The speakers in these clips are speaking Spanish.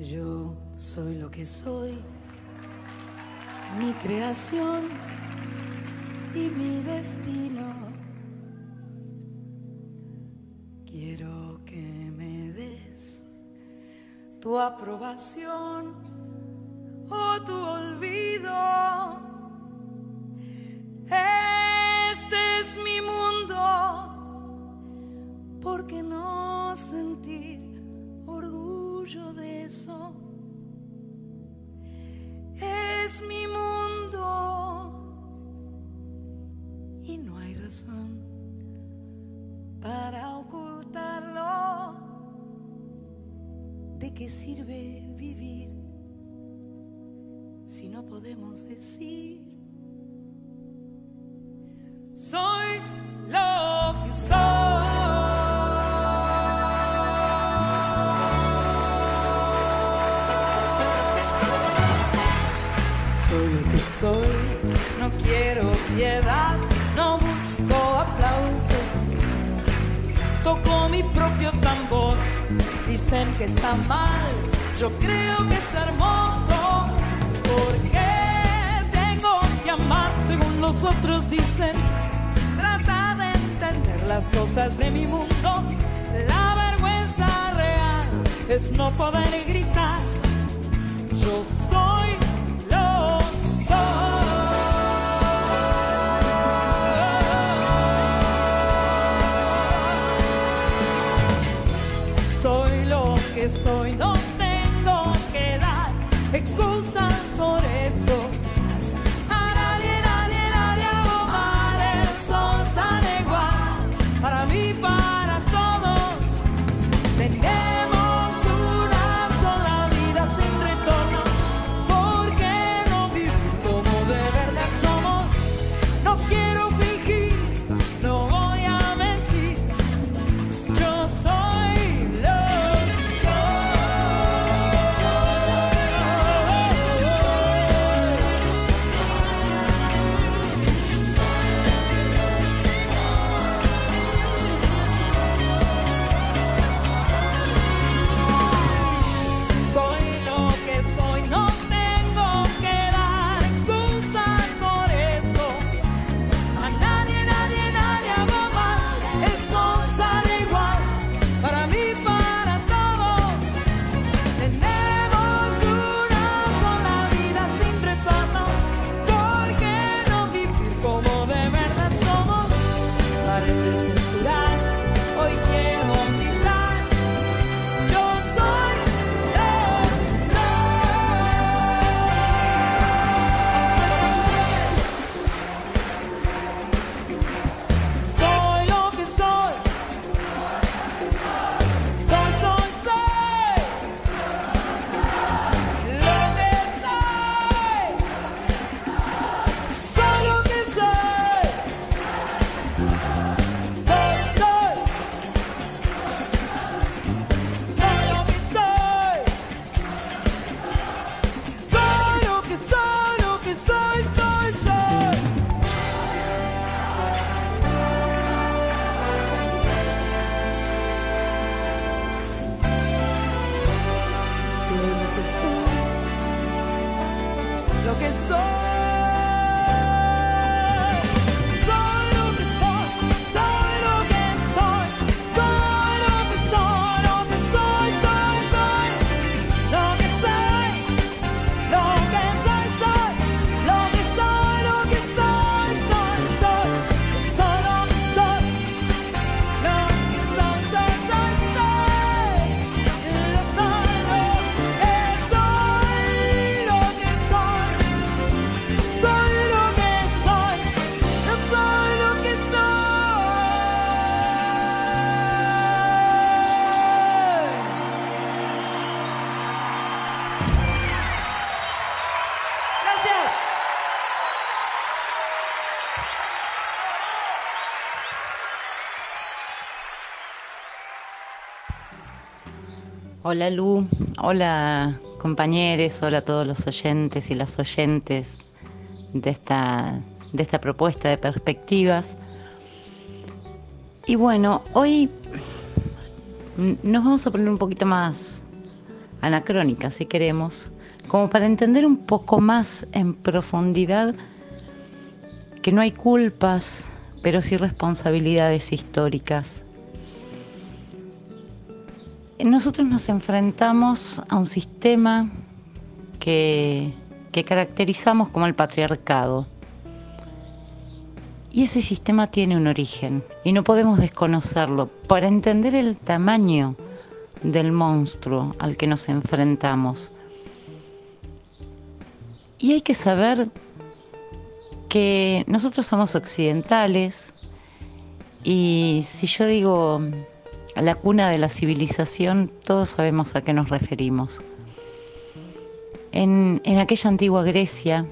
Yo soy lo que soy, mi creación y mi destino. Quiero que me des tu aprobación o tu olvido. Este es mi mundo, ¿por qué no sentir orgullo de eso? Es mi mundo y no hay razón para ocultarlo. ¿De qué sirve vivir si no podemos decir? Soy lo que soy. Soy no quiero piedad, no busco aplausos. Toco mi propio tambor, dicen que está mal, yo creo que es hermoso. Porque tengo que amar según los otros dicen. Trata de entender las cosas de mi mundo. La vergüenza real es no poder gritar. Yo soy Hola Lu, hola compañeros, hola a todos los oyentes y las oyentes de esta, de esta propuesta de perspectivas. Y bueno, hoy nos vamos a poner un poquito más anacrónica si queremos, como para entender un poco más en profundidad que no hay culpas, pero sí responsabilidades históricas. Nosotros nos enfrentamos a un sistema que, que caracterizamos como el patriarcado. Y ese sistema tiene un origen y no podemos desconocerlo. Para entender el tamaño del monstruo al que nos enfrentamos. Y hay que saber que nosotros somos occidentales y si yo digo la cuna de la civilización, todos sabemos a qué nos referimos. En, en aquella antigua Grecia,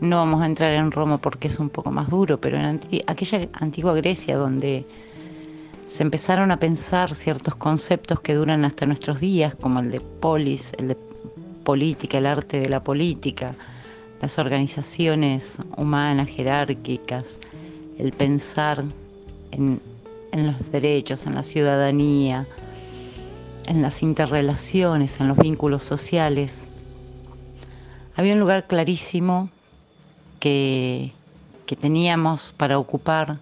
no vamos a entrar en Roma porque es un poco más duro, pero en aquella antigua Grecia donde se empezaron a pensar ciertos conceptos que duran hasta nuestros días, como el de polis, el de política, el arte de la política, las organizaciones humanas jerárquicas, el pensar en, en los derechos, en la ciudadanía, en las interrelaciones, en los vínculos sociales. Había un lugar clarísimo que, que teníamos para ocupar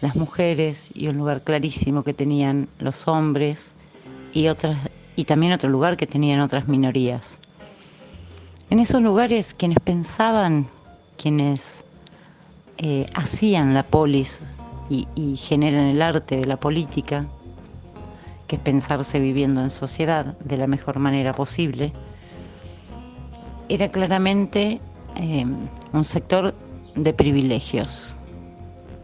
las mujeres y un lugar clarísimo que tenían los hombres y otras y también otro lugar que tenían otras minorías. En esos lugares quienes pensaban, quienes eh, hacían la polis y, generan el arte de la política, que es pensarse viviendo en sociedad de la mejor manera posible, era claramente eh, un sector de privilegios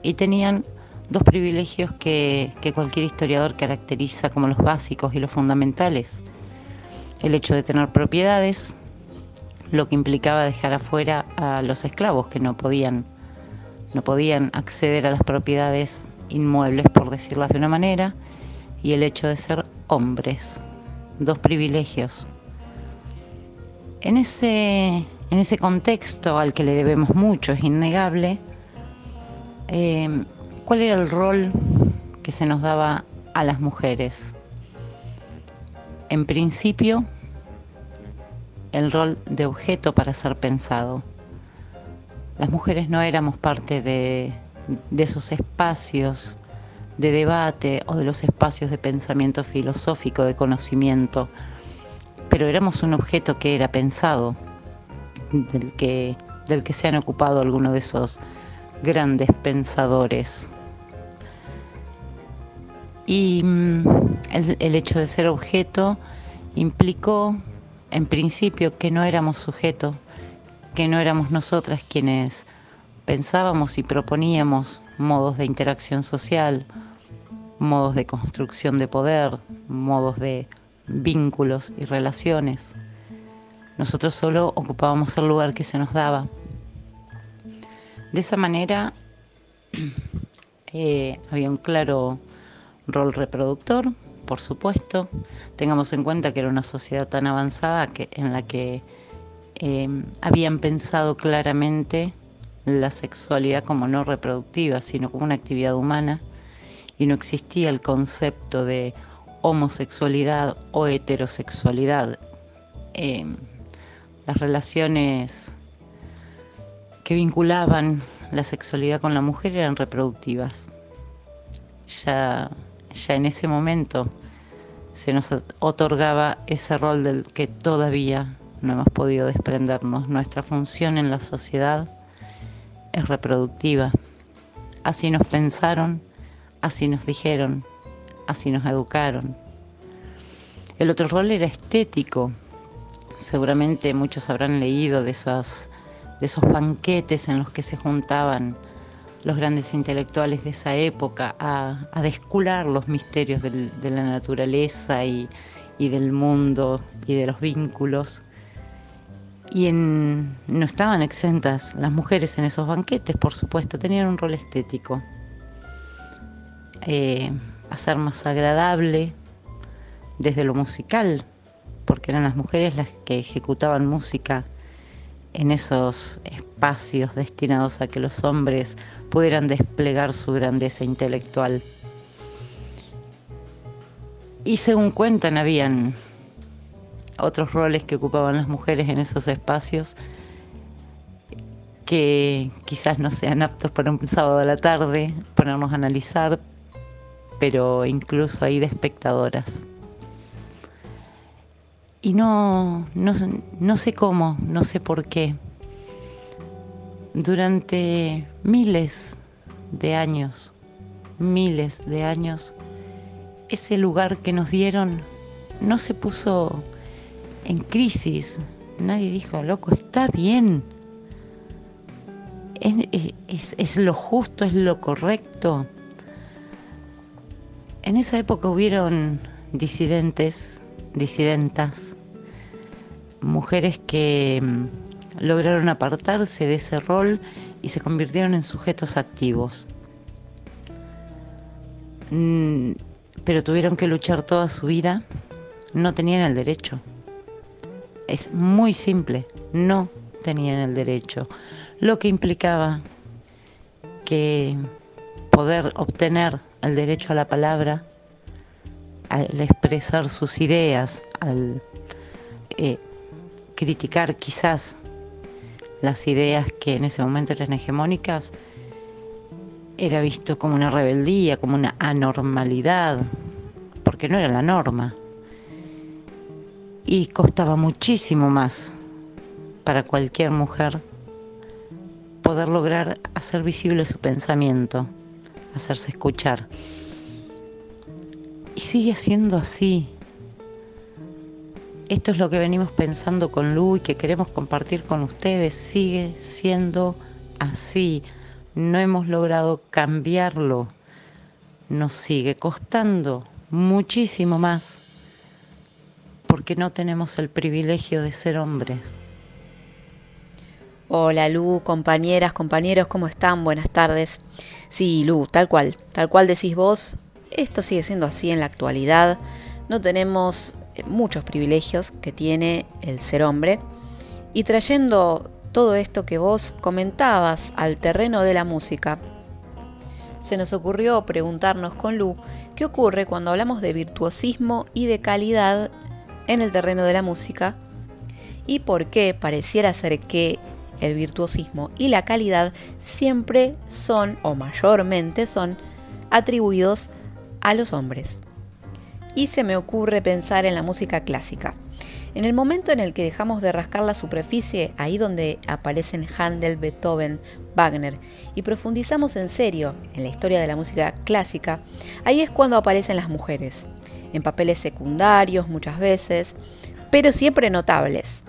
y tenían dos privilegios que, cualquier historiador caracteriza como los básicos y los fundamentales. El hecho de tener propiedades, lo que implicaba dejar afuera a los esclavos que no podían, no podían acceder a las propiedades inmuebles, por decirlo de una manera, y el hecho de ser hombres, dos privilegios. En ese, en ese contexto al que le debemos mucho, es innegable, eh, ¿Cuál era el rol que se nos daba a las mujeres? En principio, el rol de objeto para ser pensado. Las mujeres no éramos parte de, esos espacios de debate o de los espacios de pensamiento filosófico, de conocimiento, pero éramos un objeto que era pensado, del que, se han ocupado algunos de esos grandes pensadores. Y mm, el, hecho de ser objeto implicó, en principio, que no éramos sujeto, que no éramos nosotras quienes pensábamos y proponíamos modos de interacción social, modos de construcción de poder, modos de vínculos y relaciones. Nosotros solo ocupábamos el lugar que se nos daba. De esa manera eh, había un claro rol reproductor, por supuesto. Tengamos en cuenta que era una sociedad tan avanzada que, en la que eh, habían pensado claramente la sexualidad como no reproductiva, sino como una actividad humana, y no existía el concepto de homosexualidad o heterosexualidad. Eh, las relaciones que vinculaban la sexualidad con la mujer eran reproductivas. Ya ya en ese momento se nos otorgaba ese rol del que todavía no hemos podido desprendernos. Nuestra función en la sociedad es reproductiva. Así nos pensaron, así nos dijeron, así nos educaron. El otro rol era estético. Seguramente muchos habrán leído de esos, de esos banquetes en los que se juntaban los grandes intelectuales de esa época a, a descular los misterios de la naturaleza y, del mundo y de los vínculos. Y no estaban exentas las mujeres en esos banquetes, por supuesto, tenían un rol estético. Eh, hacer más agradable desde lo musical, porque eran las mujeres las que ejecutaban música en esos espacios destinados a que los hombres pudieran desplegar su grandeza intelectual. Y según cuentan, habían otros roles que ocupaban las mujeres en esos espacios que quizás no sean aptos para un sábado a la tarde, ponernos a analizar, pero incluso ahí de espectadoras. Y no, no, no sé cómo, no sé por qué. Durante miles de años, miles de años, ese lugar que nos dieron no se puso en crisis. Nadie dijo, loco, está bien. Es, es, lo justo, es lo correcto. En esa época hubieron disidentes, disidentas, mujeres que mm, lograron apartarse de ese rol y se convirtieron en sujetos activos. Mm, pero tuvieron que luchar toda su vida, no tenían el derecho. Es muy simple, no tenían el derecho, lo que implicaba que poder obtener el derecho a la palabra, al expresar sus ideas, al eh, criticar quizás las ideas que en ese momento eran hegemónicas, era visto como una rebeldía, como una anormalidad, porque no era la norma. Y costaba muchísimo más para cualquier mujer poder lograr hacer visible su pensamiento, hacerse escuchar. Y sigue siendo así. Esto es lo que venimos pensando con Lu y que queremos compartir con ustedes. Sigue siendo así no hemos logrado cambiarlo, nos sigue costando muchísimo más porque no tenemos el privilegio de ser hombres. Hola Lu, compañeras, compañeros, ¿cómo están? Buenas tardes. Sí, Lu, tal cual, tal cual decís vos, esto sigue siendo así en la actualidad. No tenemos eh, muchos privilegios que tiene el ser hombre. Y trayendo todo esto que vos comentabas al terreno de la música, se nos ocurrió preguntarnos con Lu qué ocurre cuando hablamos de virtuosismo y de calidad en el terreno de la música y por qué pareciera ser que el virtuosismo y la calidad siempre son o mayormente son atribuidos a los hombres. Y se me ocurre pensar en la música clásica. En el momento en el que dejamos de rascar la superficie, ahí donde aparecen Handel, Beethoven, Wagner, y profundizamos en serio en la historia de la música clásica, ahí es cuando aparecen las mujeres, en papeles secundarios muchas veces, pero siempre notables.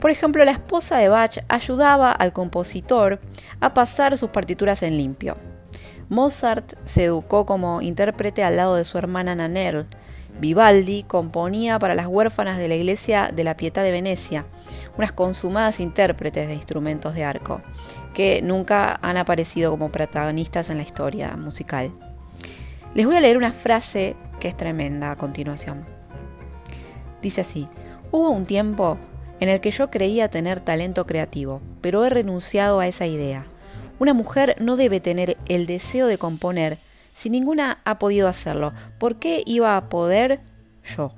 Por ejemplo, la esposa de Bach ayudaba al compositor a pasar sus partituras en limpio. Mozart se educó como intérprete al lado de su hermana Nannerl, Vivaldi componía para las huérfanas de la Iglesia de la Pietà de Venecia, unas consumadas intérpretes de instrumentos de arco, que nunca han aparecido como protagonistas en la historia musical. Les voy a leer una frase es tremenda a continuación. Dice así, hubo un tiempo en el que yo creía tener talento creativo, pero he renunciado a esa idea. Una mujer no debe tener el deseo de componer si ninguna ha podido hacerlo, ¿por qué iba a poder yo?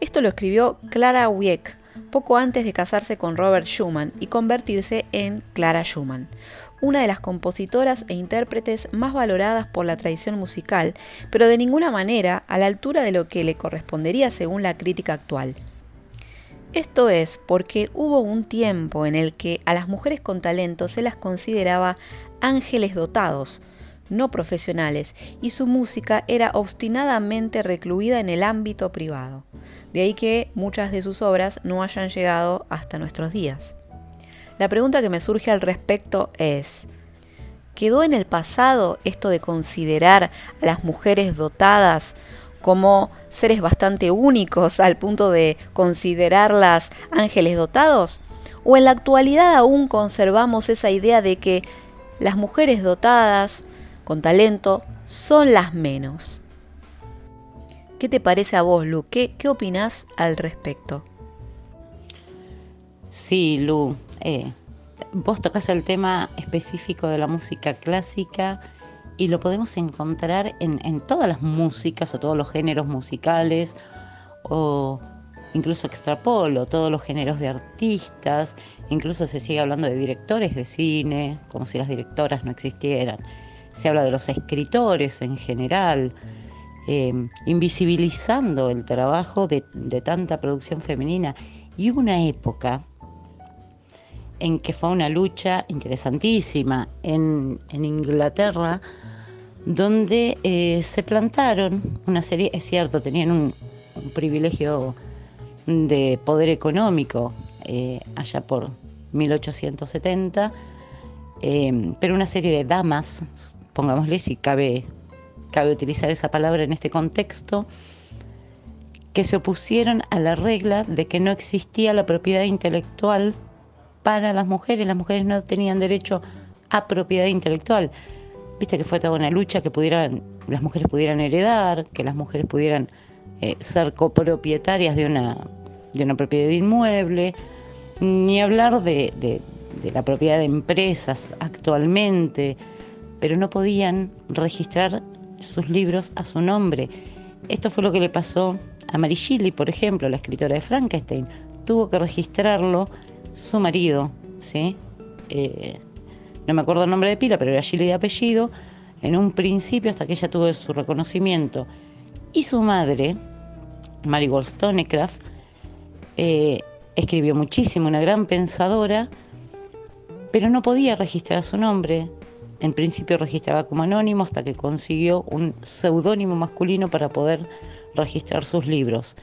Esto lo escribió Clara Wieck poco antes de casarse con Robert Schumann y convertirse en Clara Schumann, una de las compositoras e intérpretes más valoradas por la tradición musical, pero de ninguna manera a la altura de lo que le correspondería según la crítica actual. Esto es porque hubo un tiempo en el que a las mujeres con talento se las consideraba ángeles dotados, no profesionales, y su música era obstinadamente recluida en el ámbito privado. De ahí que muchas de sus obras no hayan llegado hasta nuestros días. La pregunta que me surge al respecto es, ¿quedó en el pasado esto de considerar a las mujeres dotadas como seres bastante únicos al punto de considerarlas ángeles dotados? ¿O en la actualidad aún conservamos esa idea de que las mujeres dotadas con talento son las menos. ¿Qué te parece a vos, Lu? ¿Qué, qué opinás al respecto? Sí, Lu, eh, vos tocas el tema específico de la música clásica y lo podemos encontrar en, todas las músicas o todos los géneros musicales o incluso extrapolo todos los géneros de artistas, incluso se sigue hablando de directores de cine, como si las directoras no existieran. Se habla de los escritores en general, eh, invisibilizando el trabajo de, tanta producción femenina. Y hubo una época en que fue una lucha interesantísima en, Inglaterra, donde eh, se plantaron una serie, es cierto, tenían un, privilegio de poder económico eh, allá por 1870, pero una serie de damas, pongámosle si cabe cabe utilizar esa palabra en este contexto, que se opusieron a la regla de que no existía la propiedad intelectual para las mujeres, las mujeres no tenían derecho a propiedad intelectual. Viste que fue toda una lucha que pudieran, las mujeres pudieran heredar, que las mujeres pudieran eh, ser copropietarias de una, de una propiedad inmueble, ni hablar de, de la propiedad de empresas actualmente, pero no podían registrar sus libros a su nombre. Esto fue lo que le pasó a Mary por ejemplo, la escritora de Frankenstein. Tuvo que registrarlo su marido, ¿sí? Eh, no me acuerdo el nombre de pila, pero era Shelley de apellido, en un principio hasta que ella tuvo su reconocimiento. Y su madre, Mary Wollstonecraft, eh, escribió muchísimo, una gran pensadora, pero no podía registrar su nombre. En principio registraba como anónimo hasta que consiguió un seudónimo masculino para poder registrar sus libros.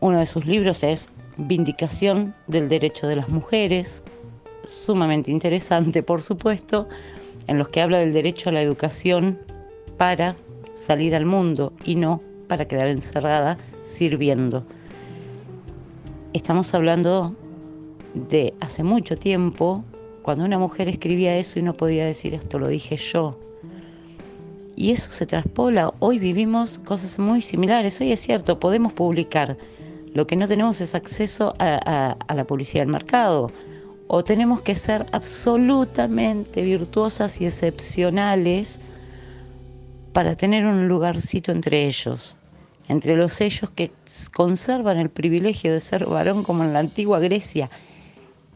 Uno de sus libros es Vindicación del Derecho de las Mujeres, sumamente interesante por supuesto, en los que habla del derecho a la educación para salir al mundo y no para quedar encerrada sirviendo. Estamos hablando de hace mucho tiempo, cuando una mujer escribía eso y no podía decir esto lo dije yo. Y eso se traspola. Hoy vivimos cosas muy similares. Hoy es cierto, podemos publicar. Lo que no tenemos es acceso a, la publicidad del mercado. O tenemos que ser absolutamente virtuosas y excepcionales para tener un lugarcito entre ellos. Entre los ellos que conservan el privilegio de ser varón como en la antigua Grecia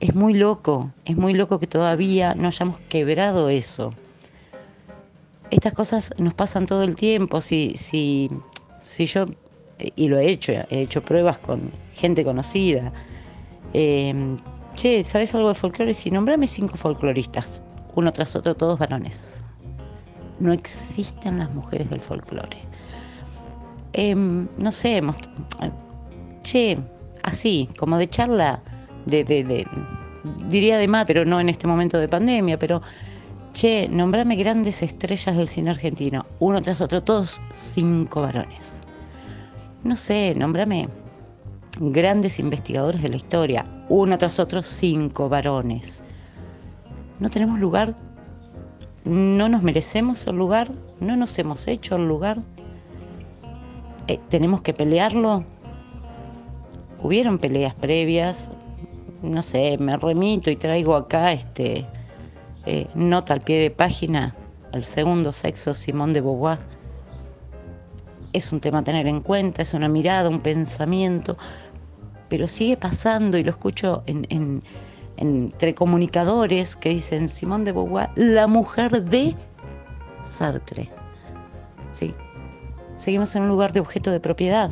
es muy loco, es muy loco que todavía no hayamos quebrado eso. Estas cosas nos pasan todo el tiempo. Si, si, si yo, y lo he hecho, he hecho pruebas con gente conocida. Em, che, ¿sabes algo de folclore? Si nombrame cinco folcloristas, uno tras otro, todos varones. No existen las mujeres del folclore. Em, no sé, che, así, como de charla de, diría de más, pero no en este momento de pandemia, pero che, nombrame grandes estrellas del cine argentino, uno tras otro, todos cinco varones. No sé, nombrame grandes investigadores de la historia, uno tras otro, cinco varones. No tenemos lugar, no nos merecemos el lugar, no nos hemos hecho el lugar. Eh, tenemos que pelearlo. Hubieron peleas previas, no sé, me remito y traigo acá este eh, nota al pie de página, el segundo sexo Simón de Beauvoir. Es un tema a tener en cuenta, es una mirada, un pensamiento, pero sigue pasando y lo escucho entre comunicadores que dicen Simón de Beauvoir, la mujer de Sartre. ¿Sí? Seguimos en un lugar de objeto de propiedad.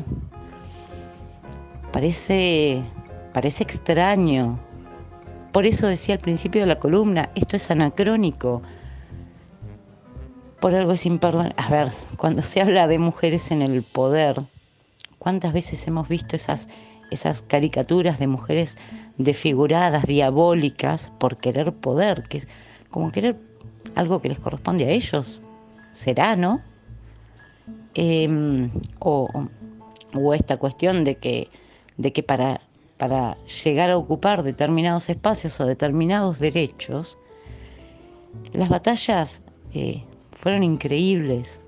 Parece parece extraño. Por eso decía al principio de la columna, esto es anacrónico. Por algo es imperdonable. A ver, cuando se habla de mujeres en el poder, ¿cuántas veces hemos visto esas, esas caricaturas de mujeres desfiguradas, diabólicas, por querer poder? Que es como querer algo que les corresponde a ellos. ¿Será, no? Em, o, o esta cuestión de que, de que para para llegar a ocupar determinados espacios o determinados derechos, las batallas eh, fueron increíbles.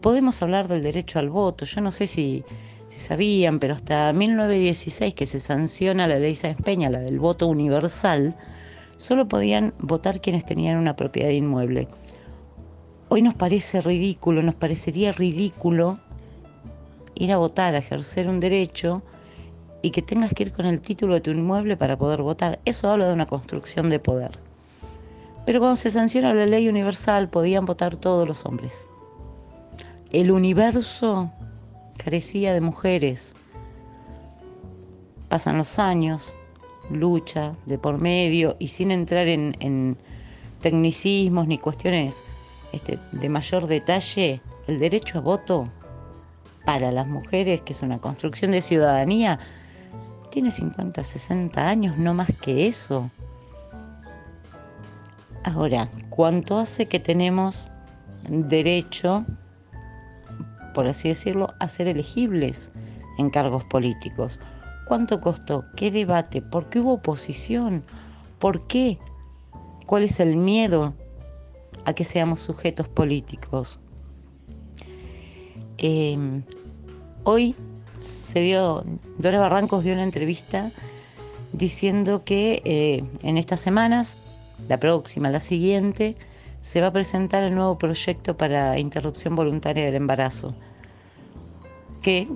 Podemos hablar del derecho al voto, yo no sé si, sabían, pero hasta 1916 que se sanciona la ley Sáenz Peña, la del voto universal, solo podían votar quienes tenían una propiedad inmueble. Hoy nos parece ridículo, nos parecería ridículo ir a votar, a ejercer un derecho y que tengas que ir con el título de tu inmueble para poder votar. Eso habla de una construcción de poder. Pero cuando se sanciona la ley universal podían votar todos los hombres. El universo carecía de mujeres. Pasan los años, lucha de por medio y sin entrar en, tecnicismos ni cuestiones este, de mayor detalle, el derecho a voto para las mujeres, que es una construcción de ciudadanía, tiene 50, 60 años, no más que eso. Ahora, ¿cuánto hace que tenemos derecho, por así decirlo, a ser elegibles en cargos políticos? ¿Cuánto costó? ¿Qué debate? ¿Por qué hubo oposición? ¿Por qué? ¿Cuál es el miedo a que seamos sujetos políticos? Em, hoy se dio, Dora Barrancos dio una entrevista diciendo que eh, en estas semanas, la próxima, la siguiente, se va a presentar el nuevo proyecto para interrupción voluntaria del embarazo, que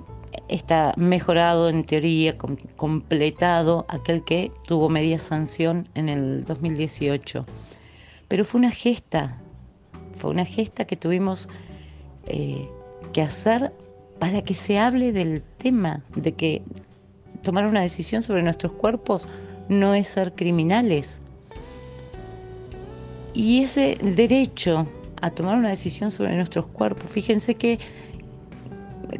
está mejorado en teoría, completado aquel que tuvo media sanción en el 2018. Pero fue una gesta, fue una gesta que tuvimos eh, que hacer para que se hable del tema, de que tomar una decisión sobre nuestros cuerpos no es ser criminales. Y ese derecho a tomar una decisión sobre nuestros cuerpos, fíjense que,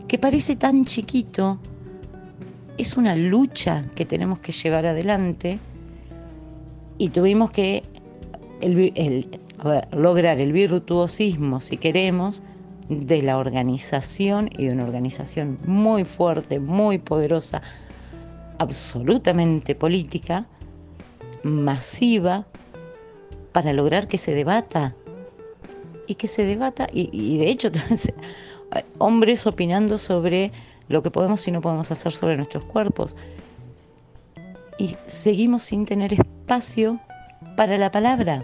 que parece tan chiquito, es una lucha que tenemos que llevar adelante y tuvimos que lograr el virtuosismo, si queremos, de la organización y de una organización muy fuerte, muy poderosa, absolutamente política, masiva, para lograr que se debata y que se debata, y, de hecho hombres opinando sobre lo que podemos y no podemos hacer sobre nuestros cuerpos. Y seguimos sin tener espacio para la palabra.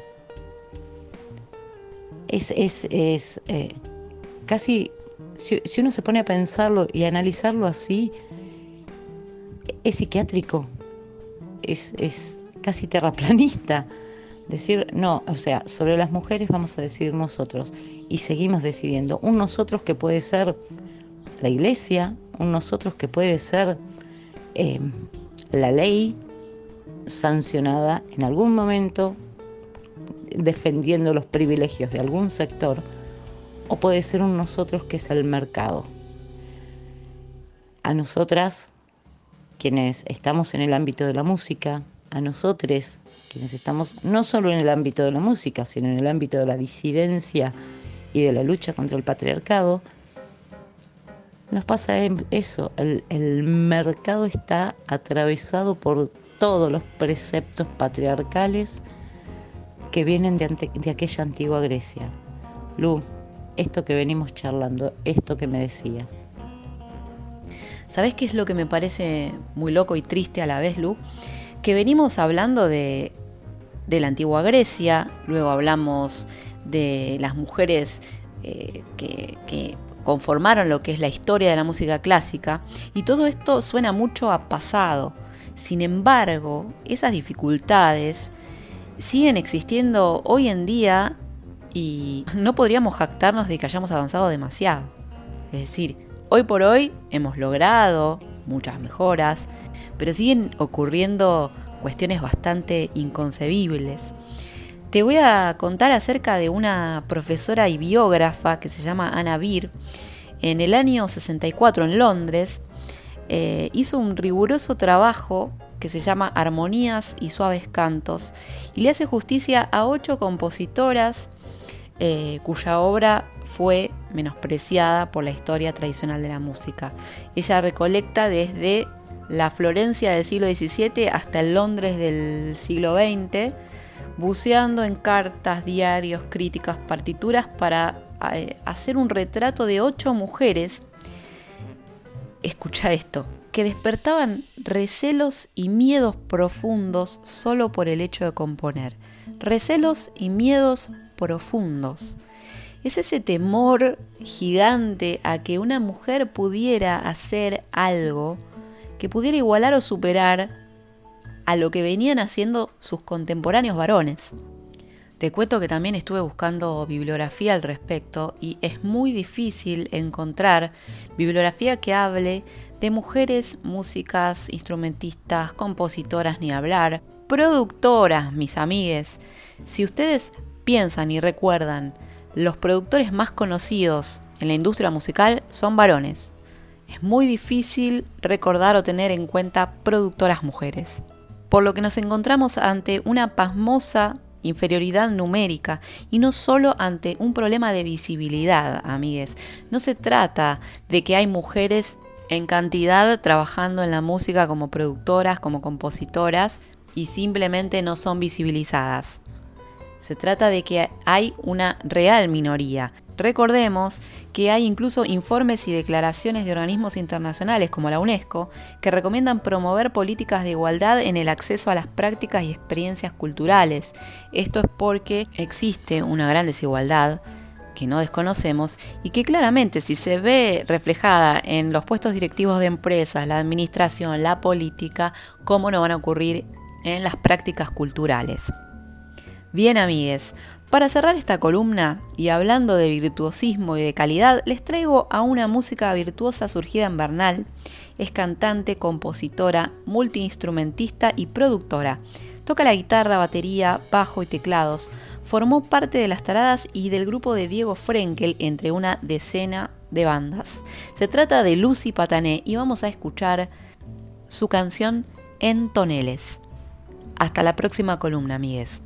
Es, es, es eh, casi, si, uno se pone a pensarlo y analizarlo así, es psiquiátrico, es, es casi terraplanista. Decir, no, o sea, sobre las mujeres vamos a decidir nosotros y seguimos decidiendo. Un nosotros que puede ser la iglesia, un nosotros que puede ser eh, la ley sancionada en algún momento defendiendo los privilegios de algún sector o puede ser un nosotros que es el mercado. A nosotras, quienes estamos en el ámbito de la música, a nosotros, quienes estamos no solo en el ámbito de la música, sino en el ámbito de la disidencia y de la lucha contra el patriarcado, nos pasa eso, el, mercado está atravesado por todos los preceptos patriarcales que vienen de, de aquella antigua Grecia. Lu, esto que venimos charlando, esto que me decías. ¿Sabes qué es lo que me parece muy loco y triste a la vez, Lu? Que venimos hablando de, la antigua Grecia, luego hablamos de las mujeres eh, que, que conformaron lo que es la historia de la música clásica, y todo esto suena mucho a pasado. Sin embargo, esas dificultades siguen existiendo hoy en día y no podríamos jactarnos de que hayamos avanzado demasiado. Es decir, hoy por hoy hemos logrado muchas mejoras, pero siguen ocurriendo cuestiones bastante inconcebibles. Te voy a contar acerca de una profesora y biógrafa que se llama Anna Beer. En el año 64 en Londres eh, hizo un riguroso trabajo que se llama Armonías y Suaves Cantos y le hace justicia a ocho compositoras eh, cuya obra fue menospreciada por la historia tradicional de la música. Ella recolecta desde la Florencia del siglo XVII hasta el Londres del siglo XX, buceando en cartas, diarios, críticas, partituras para eh, hacer un retrato de ocho mujeres, escucha esto, que despertaban recelos y miedos profundos solo por el hecho de componer. Recelos y miedos profundos. Es ese temor gigante a que una mujer pudiera hacer algo que pudiera igualar o superar a lo que venían haciendo sus contemporáneos varones. Te cuento que también estuve buscando bibliografía al respecto y es muy difícil encontrar bibliografía que hable de mujeres músicas, instrumentistas, compositoras, ni hablar, productoras, mis amigues. Si ustedes piensan y recuerdan, los productores más conocidos en la industria musical son varones. Es muy difícil recordar o tener en cuenta productoras mujeres. Por lo que nos encontramos ante una pasmosa inferioridad numérica y no solo ante un problema de visibilidad, amigues. No se trata de que hay mujeres en cantidad trabajando en la música como productoras, como compositoras y simplemente no son visibilizadas. Se trata de que hay una real minoría. Recordemos que hay incluso informes y declaraciones de organismos internacionales como la UNESCO que recomiendan promover políticas de igualdad en el acceso a las prácticas y experiencias culturales. Esto es porque existe una gran desigualdad que no desconocemos y que claramente si se ve reflejada en los puestos directivos de empresas, la administración, la política, cómo no van a ocurrir en las prácticas culturales. Bien amigues, para cerrar esta columna y hablando de virtuosismo y de calidad, les traigo a una música virtuosa surgida en Bernal. Es cantante, compositora, multiinstrumentista y productora. Toca la guitarra, batería, bajo y teclados. Formó parte de las taradas y del grupo de Diego Frenkel entre una decena de bandas. Se trata de Lucy Patané y vamos a escuchar su canción En Toneles. Hasta la próxima columna, amigues.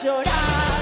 Llorar.